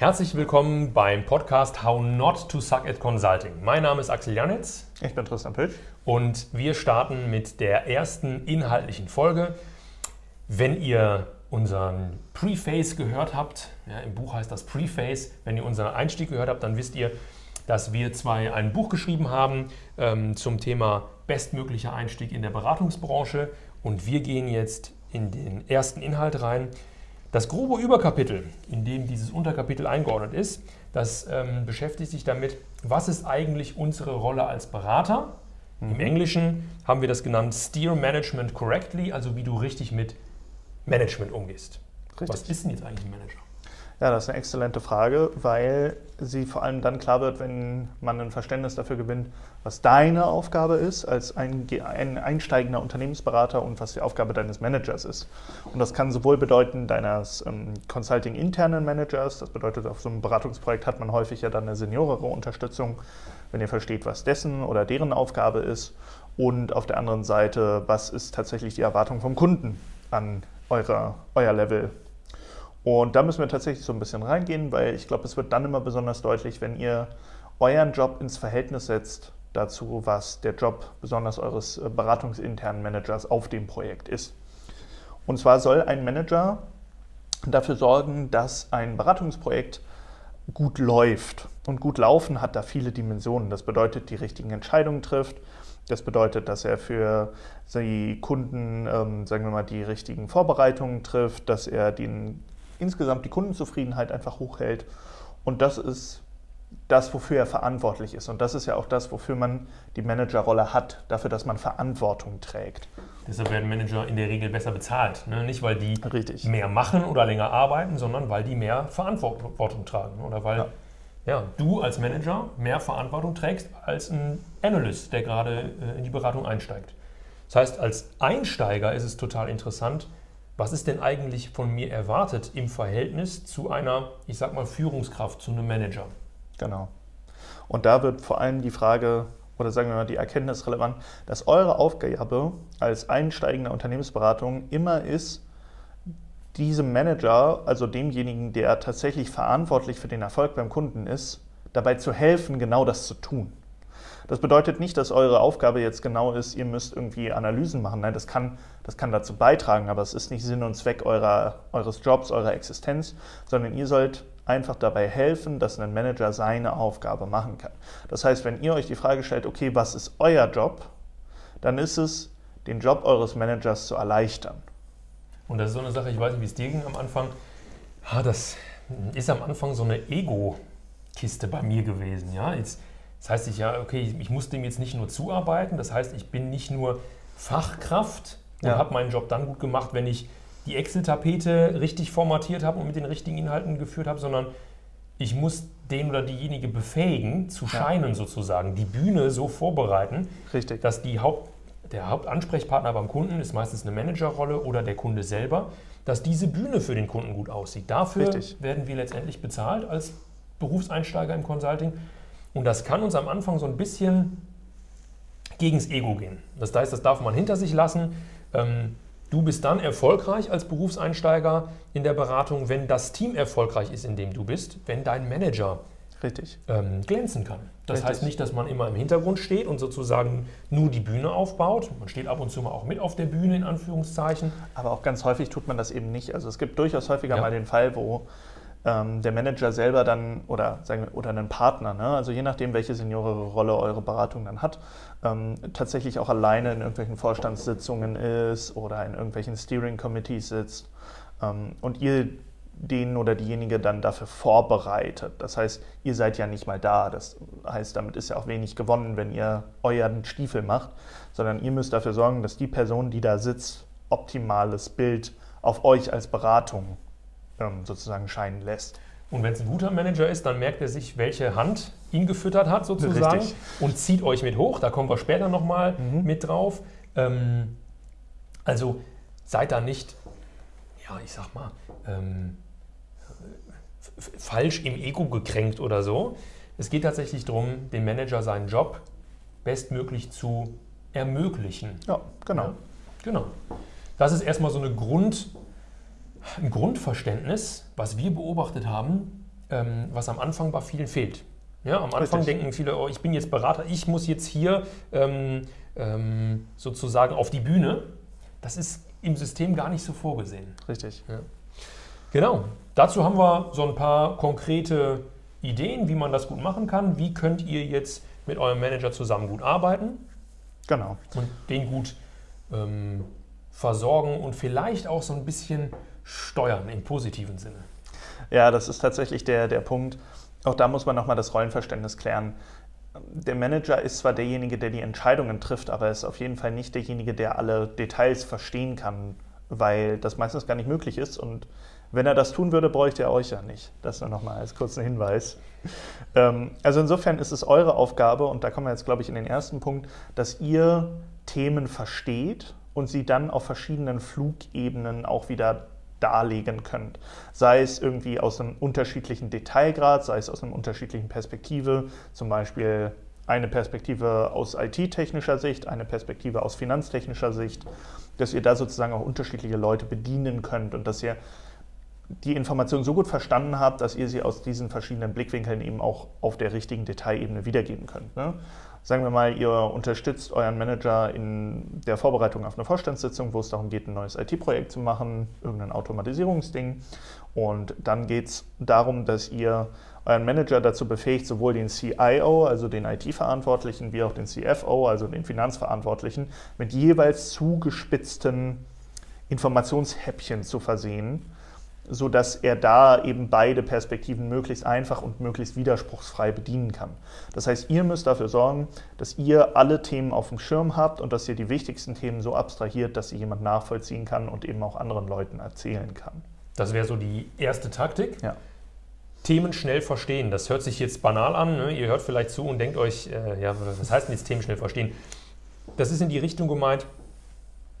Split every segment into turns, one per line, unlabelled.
Herzlich willkommen beim Podcast How Not to Suck at Consulting. Mein Name ist Axel Janitz.
Ich bin Tristan Pilch.
Und wir starten mit der ersten inhaltlichen Folge. Wenn ihr unseren Preface gehört habt, ja, im Buch heißt das Preface, wenn ihr unseren Einstieg gehört habt, dann wisst ihr, dass wir zwei ein Buch geschrieben haben ähm, zum Thema bestmöglicher Einstieg in der Beratungsbranche. Und wir gehen jetzt in den ersten Inhalt rein. Das grobe Überkapitel, in dem dieses Unterkapitel eingeordnet ist, das ähm, beschäftigt sich damit, was ist eigentlich unsere Rolle als Berater. Mhm. Im Englischen haben wir das genannt Steer Management Correctly, also wie du richtig mit Management umgehst. Richtig. Was ist denn jetzt eigentlich ein Manager?
Ja, das ist eine exzellente Frage, weil sie vor allem dann klar wird, wenn man ein Verständnis dafür gewinnt, was deine Aufgabe ist als ein, ein einsteigender Unternehmensberater und was die Aufgabe deines Managers ist. Und das kann sowohl bedeuten deines ähm, Consulting-internen Managers, das bedeutet, auf so einem Beratungsprojekt hat man häufig ja dann eine seniorere Unterstützung, wenn ihr versteht, was dessen oder deren Aufgabe ist. Und auf der anderen Seite, was ist tatsächlich die Erwartung vom Kunden an eure, euer Level und da müssen wir tatsächlich so ein bisschen reingehen, weil ich glaube, es wird dann immer besonders deutlich, wenn ihr euren Job ins Verhältnis setzt dazu, was der Job besonders eures äh, beratungsinternen Managers auf dem Projekt ist. Und zwar soll ein Manager dafür sorgen, dass ein Beratungsprojekt gut läuft. Und gut laufen hat da viele Dimensionen. Das bedeutet, die richtigen Entscheidungen trifft. Das bedeutet, dass er für die Kunden, ähm, sagen wir mal, die richtigen Vorbereitungen trifft, dass er den insgesamt die Kundenzufriedenheit einfach hochhält. Und das ist das, wofür er verantwortlich ist. Und das ist ja auch das, wofür man die Managerrolle hat, dafür, dass man Verantwortung trägt.
Deshalb werden Manager in der Regel besser bezahlt. Ne? Nicht, weil die Richtig. mehr machen oder länger arbeiten, sondern weil die mehr Verantwortung tragen. Oder weil ja. Ja, du als Manager mehr Verantwortung trägst als ein Analyst, der gerade äh, in die Beratung einsteigt. Das heißt, als Einsteiger ist es total interessant, was ist denn eigentlich von mir erwartet im Verhältnis zu einer, ich sag mal, Führungskraft, zu einem Manager?
Genau. Und da wird vor allem die Frage oder sagen wir mal die Erkenntnis relevant, dass eure Aufgabe als einsteigender Unternehmensberatung immer ist, diesem Manager, also demjenigen, der tatsächlich verantwortlich für den Erfolg beim Kunden ist, dabei zu helfen, genau das zu tun. Das bedeutet nicht, dass eure Aufgabe jetzt genau ist, ihr müsst irgendwie Analysen machen. Nein, das kann, das kann dazu beitragen, aber es ist nicht Sinn und Zweck eurer, eures Jobs, eurer Existenz, sondern ihr sollt einfach dabei helfen, dass ein Manager seine Aufgabe machen kann. Das heißt, wenn ihr euch die Frage stellt, okay, was ist euer Job, dann ist es, den Job eures Managers zu erleichtern.
Und das ist so eine Sache, ich weiß nicht, wie es dir ging am Anfang. Das ist am Anfang so eine Ego-Kiste bei mir gewesen. Ja? Jetzt das heißt, ich ja, okay, ich muss dem jetzt nicht nur zuarbeiten, das heißt, ich bin nicht nur Fachkraft und ja. habe meinen Job dann gut gemacht, wenn ich die Excel-Tapete richtig formatiert habe und mit den richtigen Inhalten geführt habe, sondern ich muss den oder diejenige befähigen, zu scheinen ja. sozusagen, die Bühne so vorbereiten, richtig. dass die Haupt, der Hauptansprechpartner beim Kunden ist meistens eine Managerrolle oder der Kunde selber, dass diese Bühne für den Kunden gut aussieht. Dafür richtig. werden wir letztendlich bezahlt als Berufseinsteiger im Consulting und das kann uns am Anfang so ein bisschen gegens Ego gehen. Das heißt, das darf man hinter sich lassen. Ähm, du bist dann erfolgreich als Berufseinsteiger in der Beratung, wenn das Team erfolgreich ist, in dem du bist, wenn dein Manager Richtig. Ähm, glänzen kann. Das Richtig. heißt nicht, dass man immer im Hintergrund steht und sozusagen nur die Bühne aufbaut. Man steht ab und zu mal auch mit auf der Bühne, in Anführungszeichen.
Aber auch ganz häufig tut man das eben nicht. Also es gibt durchaus häufiger ja. mal den Fall, wo ähm, der Manager selber dann oder, sagen wir, oder einen Partner, ne? also je nachdem, welche seniorere Rolle eure Beratung dann hat, ähm, tatsächlich auch alleine in irgendwelchen Vorstandssitzungen ist oder in irgendwelchen Steering Committees sitzt ähm, und ihr den oder diejenige dann dafür vorbereitet. Das heißt, ihr seid ja nicht mal da. Das heißt, damit ist ja auch wenig gewonnen, wenn ihr euren Stiefel macht, sondern ihr müsst dafür sorgen, dass die Person, die da sitzt, optimales Bild auf euch als Beratung ähm, sozusagen scheinen lässt.
Und wenn es ein guter Manager ist, dann merkt er sich, welche Hand ihn gefüttert hat sozusagen Richtig. und zieht euch mit hoch. Da kommen wir später nochmal mhm. mit drauf. Ähm, also seid da nicht, ja, ich sag mal, ähm, falsch im Ego gekränkt oder so. Es geht tatsächlich darum, dem Manager seinen Job bestmöglich zu ermöglichen.
Ja, genau. Ja,
genau. Das ist erstmal so eine Grund, ein Grundverständnis, was wir beobachtet haben, ähm, was am Anfang bei vielen fehlt. Ja, am Anfang
Richtig.
denken viele, oh, ich bin jetzt Berater, ich muss jetzt hier ähm, ähm, sozusagen auf die Bühne. Das ist im System gar nicht so vorgesehen.
Richtig.
Genau. Dazu haben wir so ein paar konkrete Ideen, wie man das gut machen kann. Wie könnt ihr jetzt mit eurem Manager zusammen gut arbeiten
Genau.
und den gut ähm, versorgen und vielleicht auch so ein bisschen steuern im positiven Sinne.
Ja, das ist tatsächlich der, der Punkt. Auch da muss man nochmal das Rollenverständnis klären. Der Manager ist zwar derjenige, der die Entscheidungen trifft, aber er ist auf jeden Fall nicht derjenige, der alle Details verstehen kann, weil das meistens gar nicht möglich ist. Und wenn er das tun würde, bräuchte er euch ja nicht. Das nur nochmal als kurzen Hinweis. Ähm, also insofern ist es eure Aufgabe, und da kommen wir jetzt, glaube ich, in den ersten Punkt, dass ihr Themen versteht und sie dann auf verschiedenen Flugebenen auch wieder darlegen könnt. Sei es irgendwie aus einem unterschiedlichen Detailgrad, sei es aus einer unterschiedlichen Perspektive, zum Beispiel eine Perspektive aus IT-technischer Sicht, eine Perspektive aus finanztechnischer Sicht, dass ihr da sozusagen auch unterschiedliche Leute bedienen könnt und dass ihr die Information so gut verstanden habt, dass ihr sie aus diesen verschiedenen Blickwinkeln eben auch auf der richtigen Detailebene wiedergeben könnt. Ne? Sagen wir mal, ihr unterstützt euren Manager in der Vorbereitung auf eine Vorstandssitzung, wo es darum geht, ein neues IT-Projekt zu machen, irgendein Automatisierungsding. Und dann geht es darum, dass ihr euren Manager dazu befähigt, sowohl den CIO, also den IT-Verantwortlichen, wie auch den CFO, also den Finanzverantwortlichen, mit jeweils zugespitzten Informationshäppchen zu versehen, sodass er da eben beide Perspektiven möglichst einfach und möglichst widerspruchsfrei bedienen kann. Das heißt, ihr müsst dafür sorgen, dass ihr alle Themen auf dem Schirm habt und dass ihr die wichtigsten Themen so abstrahiert, dass sie jemand nachvollziehen kann und eben auch anderen Leuten erzählen kann.
Das wäre so die erste Taktik.
Ja.
Themen schnell verstehen. Das hört sich jetzt banal an. Ne? Ihr hört vielleicht zu und denkt euch, äh, ja, was heißt denn jetzt Themen schnell verstehen? Das ist in die Richtung gemeint,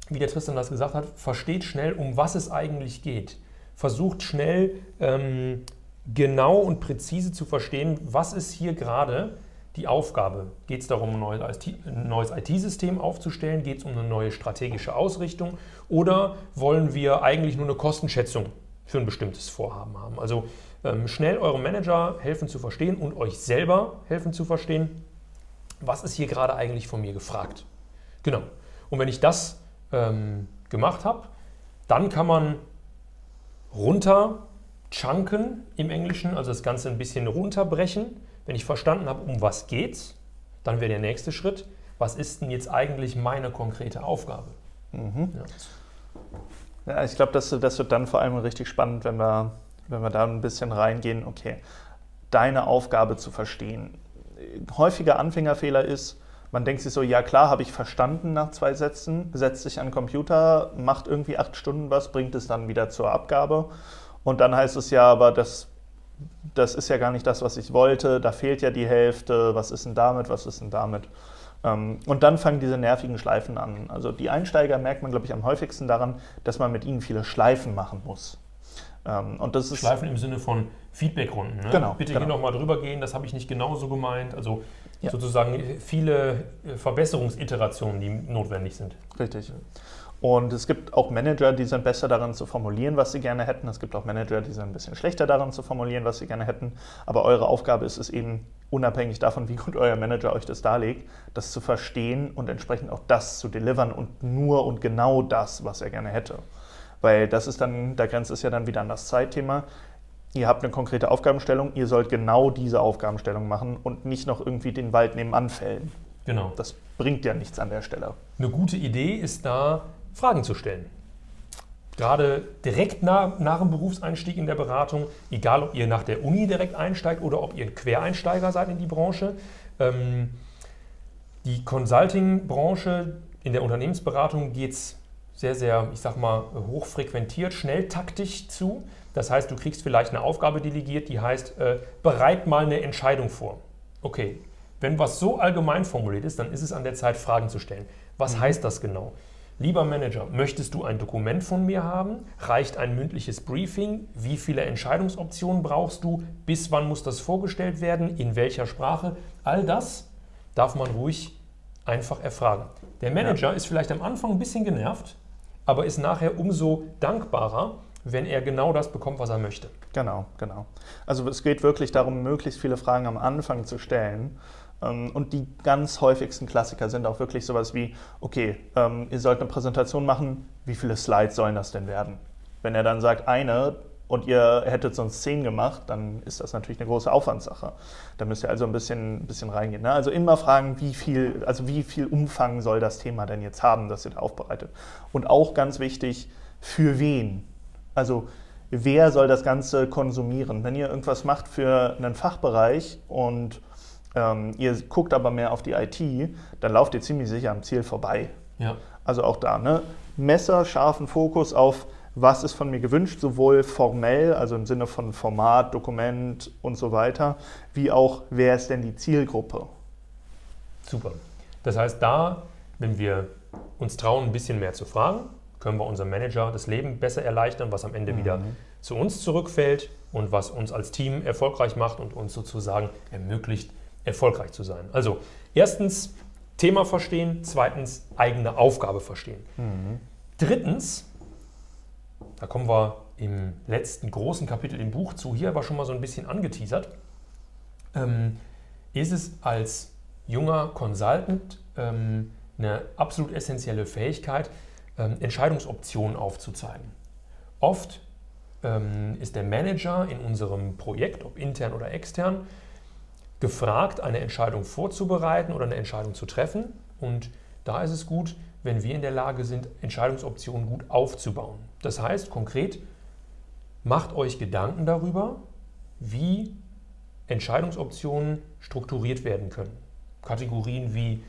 wie der Tristan das gesagt hat, versteht schnell, um was es eigentlich geht. Versucht schnell ähm, genau und präzise zu verstehen, was ist hier gerade die Aufgabe. Geht es darum, ein neues IT-System aufzustellen? Geht es um eine neue strategische Ausrichtung? Oder wollen wir eigentlich nur eine Kostenschätzung für ein bestimmtes Vorhaben haben? Also ähm, schnell eurem Manager helfen zu verstehen und euch selber helfen zu verstehen, was ist hier gerade eigentlich von mir gefragt. Genau. Und wenn ich das ähm, gemacht habe, dann kann man runter chunken im Englischen, also das Ganze ein bisschen runterbrechen. Wenn ich verstanden habe, um was geht's, dann wäre der nächste Schritt, was ist denn jetzt eigentlich meine konkrete Aufgabe?
Mhm.
Ja.
Ja, ich glaube, das, das wird dann vor allem richtig spannend, wenn wir, wenn wir da ein bisschen reingehen, okay, deine Aufgabe zu verstehen. Häufiger Anfängerfehler ist, man denkt sich so, ja klar, habe ich verstanden nach zwei Sätzen, setzt sich an den Computer, macht irgendwie acht Stunden was, bringt es dann wieder zur Abgabe. Und dann heißt es ja, aber das, das ist ja gar nicht das, was ich wollte, da fehlt ja die Hälfte, was ist denn damit, was ist denn damit? Ähm, Und dann fangen diese nervigen Schleifen an. Also die Einsteiger merkt man, glaube ich, am häufigsten daran, dass man mit ihnen viele Schleifen machen muss. Ähm, Und das ist
Schleifen im Sinne von Feedbackrunden. Ne?
Genau,
Bitte
genau.
hier nochmal drüber gehen, das habe ich nicht genauso gemeint. Also
Ja.
sozusagen viele äh, Verbesserungsiterationen, die notwendig sind.
Richtig. Und es gibt auch Manager, die sind besser daran zu formulieren, was sie gerne hätten. Es gibt auch Manager, die sind ein bisschen schlechter daran zu formulieren, was sie gerne hätten. Aber eure Aufgabe ist es eben, unabhängig davon, wie gut euer Manager euch das darlegt, das zu verstehen und entsprechend auch das zu delivern und nur und genau das, was er gerne hätte. Weil das ist dann, da grenzt es ja dann wieder an das Zeitthema. Ihr habt eine konkrete Aufgabenstellung, ihr sollt genau diese Aufgabenstellung machen und nicht noch irgendwie den Wald nebenan fällen.
Genau.
Das bringt ja nichts an der Stelle.
Eine gute Idee ist da, Fragen zu stellen. Gerade direkt nach, nach dem Berufseinstieg in der Beratung, egal ob ihr nach der Uni direkt einsteigt oder ob ihr ein Quereinsteiger seid in die Branche. Ähm, die Consulting-Branche in der Unternehmensberatung geht es sehr, sehr, ich sag mal, hochfrequentiert, schnelltaktig zu. Das heißt, du kriegst vielleicht eine Aufgabe delegiert, die heißt, äh, bereit mal eine Entscheidung vor. Okay, wenn was so allgemein formuliert ist, dann ist es an der Zeit, Fragen zu stellen. Was heißt das genau? Lieber Manager, möchtest du ein Dokument von mir haben? Reicht ein mündliches Briefing? Wie viele Entscheidungsoptionen brauchst du? Bis wann muss das vorgestellt werden? In welcher Sprache? All das darf man ruhig einfach erfragen. Der Manager ist vielleicht am Anfang ein bisschen genervt, aber ist nachher umso dankbarer, wenn er genau das bekommt, was er möchte.
Genau, genau. Also es geht wirklich darum, möglichst viele Fragen am Anfang zu stellen. Ähm, und die ganz häufigsten Klassiker sind auch wirklich sowas wie, okay, ähm, ihr sollt eine Präsentation machen, wie viele Slides sollen das denn werden? Wenn er dann sagt, eine, und ihr hättet sonst zehn gemacht, dann ist das natürlich eine große Aufwandssache. Da müsst ihr also ein bisschen, bisschen reingehen. Ne? Also immer fragen, wie viel, also wie viel Umfang soll das Thema denn jetzt haben, das ihr da aufbereitet. Und auch ganz wichtig, für wen? Also wer soll das Ganze konsumieren? Wenn ihr irgendwas macht für einen Fachbereich und ähm, ihr guckt aber mehr auf die IT, dann lauft ihr ziemlich sicher am Ziel vorbei.
Ja.
Also auch da, ne? Messer, scharfen Fokus auf was ist von mir gewünscht, sowohl formell, also im Sinne von Format, Dokument und so weiter, wie auch, wer ist denn die Zielgruppe?
Super. Das heißt, da, wenn wir uns trauen, ein bisschen mehr zu fragen, können wir unserem Manager das Leben besser erleichtern, was am Ende mhm. wieder zu uns zurückfällt und was uns als Team erfolgreich macht und uns sozusagen ermöglicht, erfolgreich zu sein. Also erstens Thema verstehen, zweitens eigene Aufgabe verstehen. Mhm. Drittens da kommen wir im letzten großen Kapitel im Buch zu, hier aber schon mal so ein bisschen angeteasert. Ähm, ist es als junger Consultant ähm, eine absolut essentielle Fähigkeit, ähm, Entscheidungsoptionen aufzuzeigen. Oft ähm, ist der Manager in unserem Projekt, ob intern oder extern, gefragt, eine Entscheidung vorzubereiten oder eine Entscheidung zu treffen. Und da ist es gut, wenn wir in der Lage sind, Entscheidungsoptionen gut aufzubauen. Das heißt konkret, macht euch Gedanken darüber, wie Entscheidungsoptionen strukturiert werden können. Kategorien wie,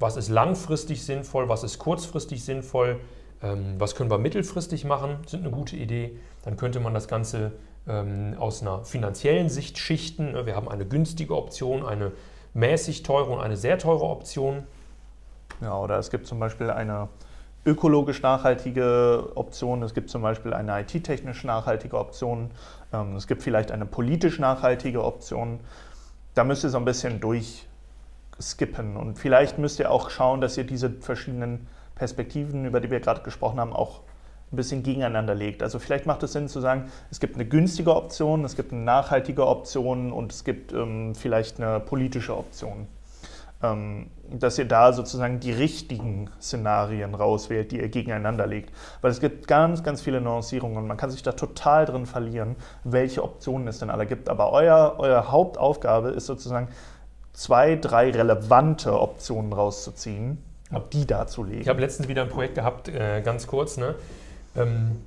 was ist langfristig sinnvoll, was ist kurzfristig sinnvoll, ähm, was können wir mittelfristig machen, sind eine gute Idee. Dann könnte man das Ganze ähm, aus einer finanziellen Sicht schichten. Wir haben eine günstige Option, eine mäßig teure und eine sehr teure Option.
Ja, oder es gibt zum Beispiel eine ökologisch nachhaltige Option, es gibt zum Beispiel eine IT-technisch nachhaltige Option, ähm, es gibt vielleicht eine politisch nachhaltige Option. Da müsst ihr so ein bisschen durchskippen und vielleicht müsst ihr auch schauen, dass ihr diese verschiedenen Perspektiven, über die wir gerade gesprochen haben, auch ein bisschen gegeneinander legt. Also vielleicht macht es Sinn zu sagen, es gibt eine günstige Option, es gibt eine nachhaltige Option und es gibt ähm, vielleicht eine politische Option. Ähm, dass ihr da sozusagen die richtigen Szenarien rauswählt, die ihr gegeneinander legt. Weil es gibt ganz, ganz viele Nuancierungen und man kann sich da total drin verlieren, welche Optionen es denn alle gibt. Aber euer, eure Hauptaufgabe ist sozusagen, zwei, drei relevante Optionen rauszuziehen und die darzulegen.
Ich habe letztens wieder ein Projekt gehabt, äh, ganz kurz. Ne? Ähm,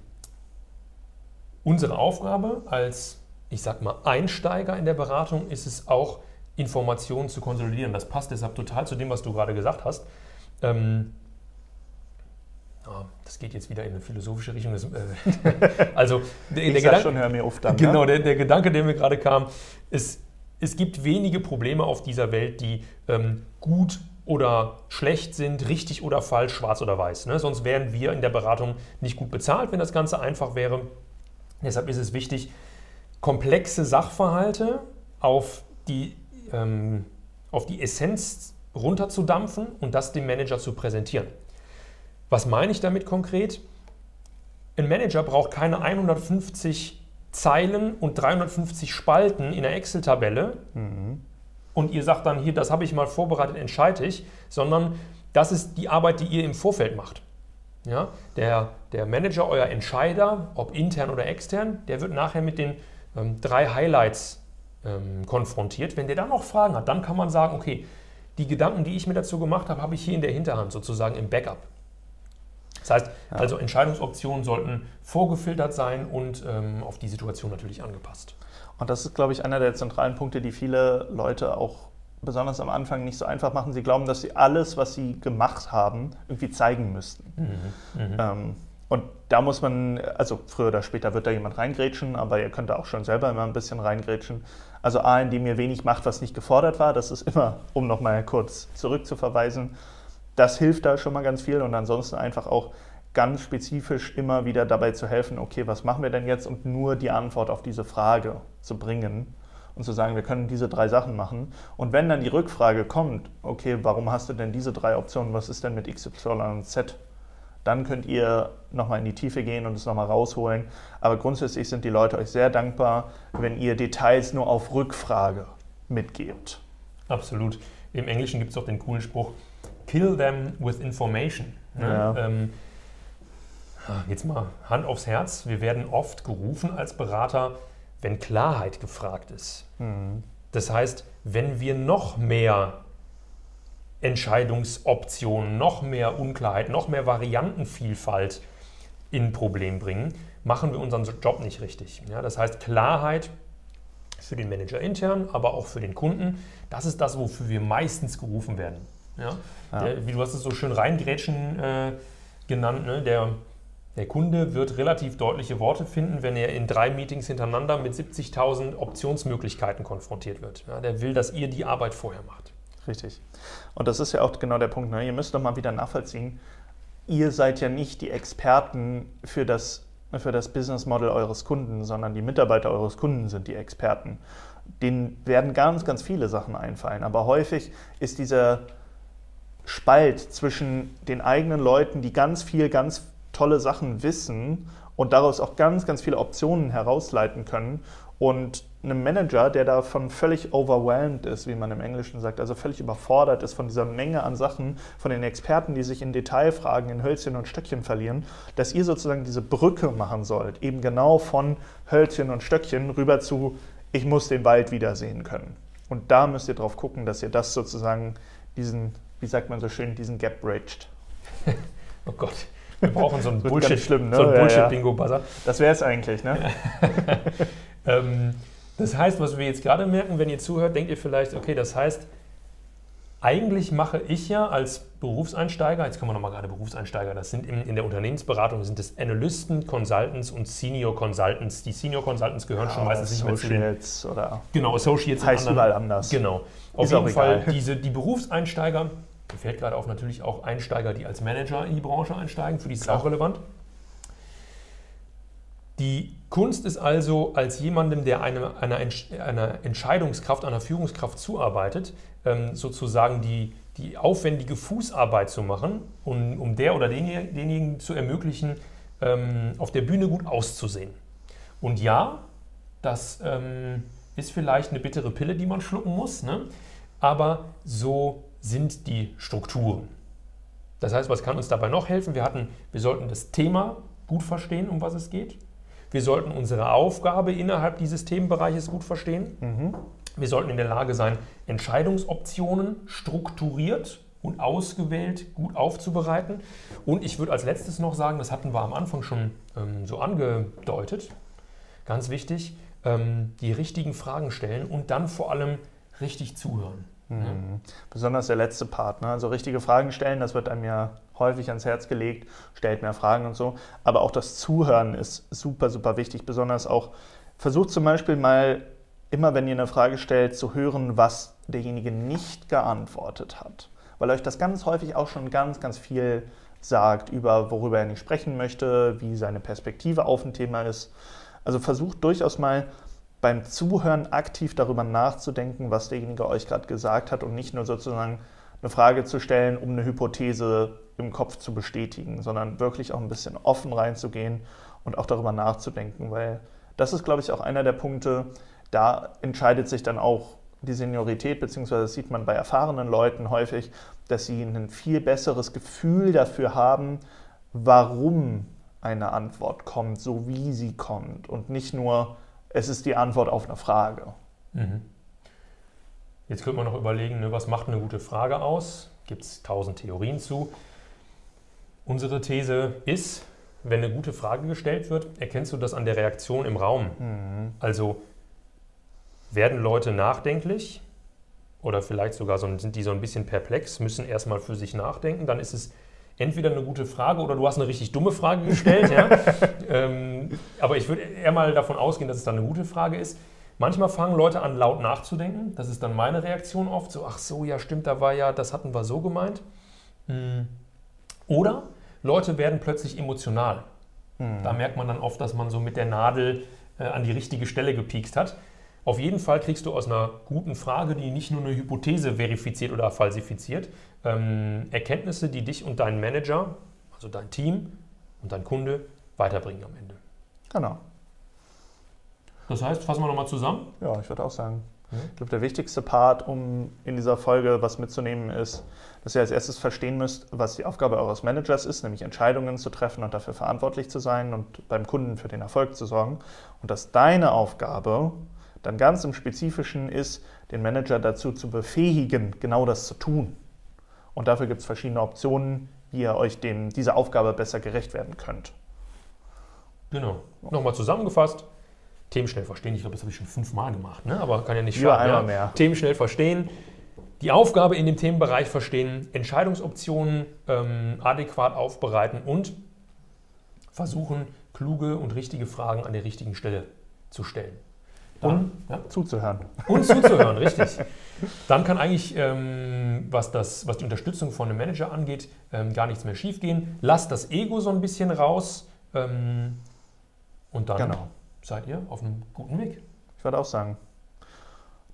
unsere Aufgabe als, ich sag mal, Einsteiger in der Beratung ist es auch, Informationen zu konsolidieren. Das passt deshalb total zu dem, was du gerade gesagt hast. Ähm, oh, das geht jetzt wieder in eine philosophische Richtung. Das, äh, also
der, der Gedanke, schon, hör mir auf dann,
Genau, der, der, Gedanke, der mir gerade kam, ist, es gibt wenige Probleme auf dieser Welt, die ähm, gut oder schlecht sind, richtig oder falsch, schwarz oder weiß. Ne? Sonst wären wir in der Beratung nicht gut bezahlt, wenn das Ganze einfach wäre. Deshalb ist es wichtig, komplexe Sachverhalte auf die ähm, auf die Essenz runterzudampfen und das dem Manager zu präsentieren. Was meine ich damit konkret? Ein Manager braucht keine 150 Zeilen und 350 Spalten in der Excel-Tabelle mhm. und ihr sagt dann hier, das habe ich mal vorbereitet, entscheide ich, sondern das ist die Arbeit, die ihr im Vorfeld macht. Ja? Der, der Manager, euer Entscheider, ob intern oder extern, der wird nachher mit den ähm, drei Highlights ähm, konfrontiert. Wenn der dann noch Fragen hat, dann kann man sagen, okay, die Gedanken, die ich mir dazu gemacht habe, habe ich hier in der Hinterhand sozusagen im Backup. Das heißt, ja. also Entscheidungsoptionen sollten vorgefiltert sein und ähm, auf die Situation natürlich angepasst.
Und das ist, glaube ich, einer der zentralen Punkte, die viele Leute auch besonders am Anfang nicht so einfach machen. Sie glauben, dass sie alles, was sie gemacht haben, irgendwie zeigen müssten. Mhm. Mhm. Ähm, und da muss man, also früher oder später wird da jemand reingrätschen, aber ihr könnt da auch schon selber immer ein bisschen reingrätschen. Also A, indem ihr wenig macht, was nicht gefordert war, das ist immer, um nochmal kurz zurückzuverweisen, das hilft da schon mal ganz viel und ansonsten einfach auch ganz spezifisch immer wieder dabei zu helfen, okay, was machen wir denn jetzt und nur die Antwort auf diese Frage zu bringen und zu sagen, wir können diese drei Sachen machen. Und wenn dann die Rückfrage kommt, okay, warum hast du denn diese drei Optionen, was ist denn mit X, Y und Z? Dann könnt ihr nochmal in die Tiefe gehen und es nochmal rausholen. Aber grundsätzlich sind die Leute euch sehr dankbar, wenn ihr Details nur auf Rückfrage mitgebt.
Absolut. Im Englischen gibt es auch den coolen Spruch, kill them with information. Ne?
Ja.
Ähm, jetzt mal Hand aufs Herz. Wir werden oft gerufen als Berater, wenn Klarheit gefragt ist. Das heißt, wenn wir noch mehr Entscheidungsoptionen, noch mehr Unklarheit, noch mehr Variantenvielfalt in ein Problem bringen, machen wir unseren Job nicht richtig. Ja, das heißt, Klarheit für den Manager intern, aber auch für den Kunden, das ist das, wofür wir meistens gerufen werden. Ja? Der, wie du hast es so schön reingrätschen äh, genannt, ne? der, der Kunde wird relativ deutliche Worte finden, wenn er in drei Meetings hintereinander mit 70.000 Optionsmöglichkeiten konfrontiert wird. Ja? Der will, dass ihr die Arbeit vorher macht.
Richtig. Und das ist ja auch genau der Punkt. Ne? Ihr müsst doch mal wieder nachvollziehen, ihr seid ja nicht die Experten für das, für das Business Model eures Kunden, sondern die Mitarbeiter eures Kunden sind die Experten. Denen werden ganz, ganz viele Sachen einfallen. Aber häufig ist dieser Spalt zwischen den eigenen Leuten, die ganz viel, ganz tolle Sachen wissen und daraus auch ganz, ganz viele Optionen herausleiten können und einem Manager, der davon völlig overwhelmed ist, wie man im Englischen sagt, also völlig überfordert ist von dieser Menge an Sachen, von den Experten, die sich in Detailfragen in Hölzchen und Stöckchen verlieren, dass ihr sozusagen diese Brücke machen sollt, eben genau von Hölzchen und Stöckchen rüber zu, ich muss den Wald wiedersehen können. Und da müsst ihr drauf gucken, dass ihr das sozusagen, diesen, wie sagt man so schön, diesen Gap bridged.
Oh Gott, wir brauchen so ein Bullshit,
schlimm, ne?
so ein
Ja, ja.
Bullshit-Bingo-Buzzer.
Das wäre es eigentlich, ne?
Ähm, das heißt, was wir jetzt gerade merken, wenn ihr zuhört, denkt ihr vielleicht, okay, das heißt, eigentlich mache ich ja als Berufseinsteiger, jetzt kommen wir nochmal gerade Berufseinsteiger, das sind in, in der Unternehmensberatung, sind es Analysten, Consultants und Senior Consultants. Die Senior Consultants gehören schon meistens nicht mehr zu den
Associates oder
Genau, Associates
heißt
in
überall
anderen.
anders.
Genau. Auf
Ist
jeden Fall, diese, die Berufseinsteiger, mir fällt gerade auf, natürlich auch Einsteiger, die als Manager in die Branche einsteigen, für die ist es auch relevant. Die Kunst ist also, als jemandem, der eine, einer, einer Entscheidungskraft, einer Führungskraft zuarbeitet, ähm, sozusagen die, die aufwendige Fußarbeit zu machen, um, um der oder denjenigen, denjenigen zu ermöglichen, ähm, auf der Bühne gut auszusehen. Und ja, das ähm, ist vielleicht eine bittere Pille, die man schlucken muss, ne? aber so sind die Strukturen. Das heißt, was kann uns dabei noch helfen? Wir, hatten, wir sollten das Thema gut verstehen, um was es geht. Wir sollten unsere Aufgabe innerhalb dieses Themenbereiches gut verstehen.
Mhm.
Wir sollten in der Lage sein, Entscheidungsoptionen strukturiert und ausgewählt gut aufzubereiten. Und ich würde als letztes noch sagen, das hatten wir am Anfang schon ähm, so angedeutet, ganz wichtig, ähm, die richtigen Fragen stellen und dann vor allem richtig zuhören.
Mhm. Besonders der letzte Part. Ne? Also richtige Fragen stellen, das wird einem ja häufig ans Herz gelegt, stellt mehr Fragen und so. Aber auch das Zuhören ist super, super wichtig. Besonders auch, versucht zum Beispiel mal, immer wenn ihr eine Frage stellt, zu hören, was derjenige nicht geantwortet hat. Weil euch das ganz häufig auch schon ganz, ganz viel sagt über, worüber er nicht sprechen möchte, wie seine Perspektive auf ein Thema ist. Also versucht durchaus mal beim Zuhören aktiv darüber nachzudenken, was derjenige euch gerade gesagt hat und nicht nur sozusagen eine Frage zu stellen, um eine Hypothese im Kopf zu bestätigen, sondern wirklich auch ein bisschen offen reinzugehen und auch darüber nachzudenken, weil das ist, glaube ich, auch einer der Punkte, da entscheidet sich dann auch die Seniorität, beziehungsweise das sieht man bei erfahrenen Leuten häufig, dass sie ein viel besseres Gefühl dafür haben, warum eine Antwort kommt, so wie sie kommt und nicht nur, es ist die Antwort auf eine Frage.
Mhm. Jetzt könnte man noch überlegen, ne, was macht eine gute Frage aus? Gibt es tausend Theorien zu. Unsere These ist, wenn eine gute Frage gestellt wird, erkennst du das an der Reaktion im Raum. Also werden Leute nachdenklich oder vielleicht sogar so, sind die so ein bisschen perplex, müssen erstmal für sich nachdenken, dann ist es entweder eine gute Frage oder du hast eine richtig dumme Frage gestellt. ja? ähm, aber ich würde eher mal davon ausgehen, dass es dann eine gute Frage ist. Manchmal fangen Leute an, laut nachzudenken. Das ist dann meine Reaktion oft. So, ach so, ja, stimmt, da war ja, das hatten wir so gemeint. Hm. Oder Leute werden plötzlich emotional. Da merkt man dann oft, dass man so mit der Nadel äh, an die richtige Stelle gepiekst hat. Auf jeden Fall kriegst du aus einer guten Frage, die nicht nur eine Hypothese verifiziert oder falsifiziert, ähm, Erkenntnisse, die dich und deinen Manager, also dein Team und dein Kunde, weiterbringen am Ende.
Genau.
Das heißt, fassen wir nochmal zusammen.
Ja, ich würde auch sagen.
Mhm.
Ich glaube, der wichtigste Part, um in dieser Folge was mitzunehmen, ist, dass ihr als erstes verstehen müsst, was die Aufgabe eures Managers ist, nämlich Entscheidungen zu treffen und dafür verantwortlich zu sein und beim Kunden für den Erfolg zu sorgen. Und dass deine Aufgabe dann ganz im Spezifischen ist, den Manager dazu zu befähigen, genau das zu tun. Und dafür gibt es verschiedene Optionen, wie ihr euch dem, dieser Aufgabe besser gerecht werden könnt.
Genau. Nochmal zusammengefasst. Themen schnell verstehen. Ich glaube, das habe ich schon fünfmal gemacht, ne? aber kann ja nicht schaden. ja?
mehr.
Themen schnell verstehen. Die Aufgabe in dem Themenbereich verstehen, Entscheidungsoptionen ähm, adäquat aufbereiten und versuchen, kluge und richtige Fragen an der richtigen Stelle zu stellen. Dann, ja,
Zuzuhören.
und zuzuhören, richtig. Dann kann eigentlich, ähm, was, das, was die Unterstützung von einem Manager angeht, ähm, gar nichts mehr schiefgehen. Lasst das Ego so ein bisschen raus ähm, und dann
Genau.
seid ihr auf einem guten Weg.
Ich würde auch sagen.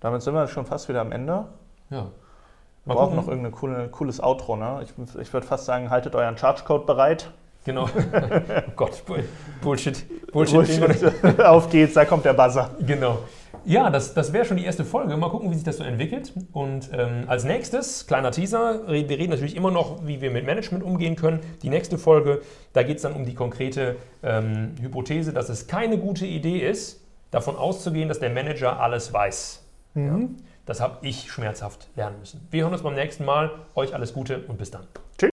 Damit sind wir schon fast wieder am Ende.
Ja.
Wir brauchen noch irgendein coole, cooles Outro. Ne? Ich, ich würde fast sagen, haltet euren Charge-Code bereit.
Genau. oh Gott, Bull- Bullshit. Bullshit.
Bullshit. Auf geht's, da kommt der Buzzer.
Genau. Ja, das, das wäre schon die erste Folge. Mal gucken, wie sich das so entwickelt. Und ähm, als nächstes, kleiner Teaser, wir reden natürlich immer noch, wie wir mit Management umgehen können. Die nächste Folge, da geht es dann um die konkrete ähm, Hypothese, dass es keine gute Idee ist, davon auszugehen, dass der Manager alles weiß. Ja, das habe ich schmerzhaft lernen müssen. Wir hören uns beim nächsten Mal. Euch alles Gute und bis dann.
Tschüss.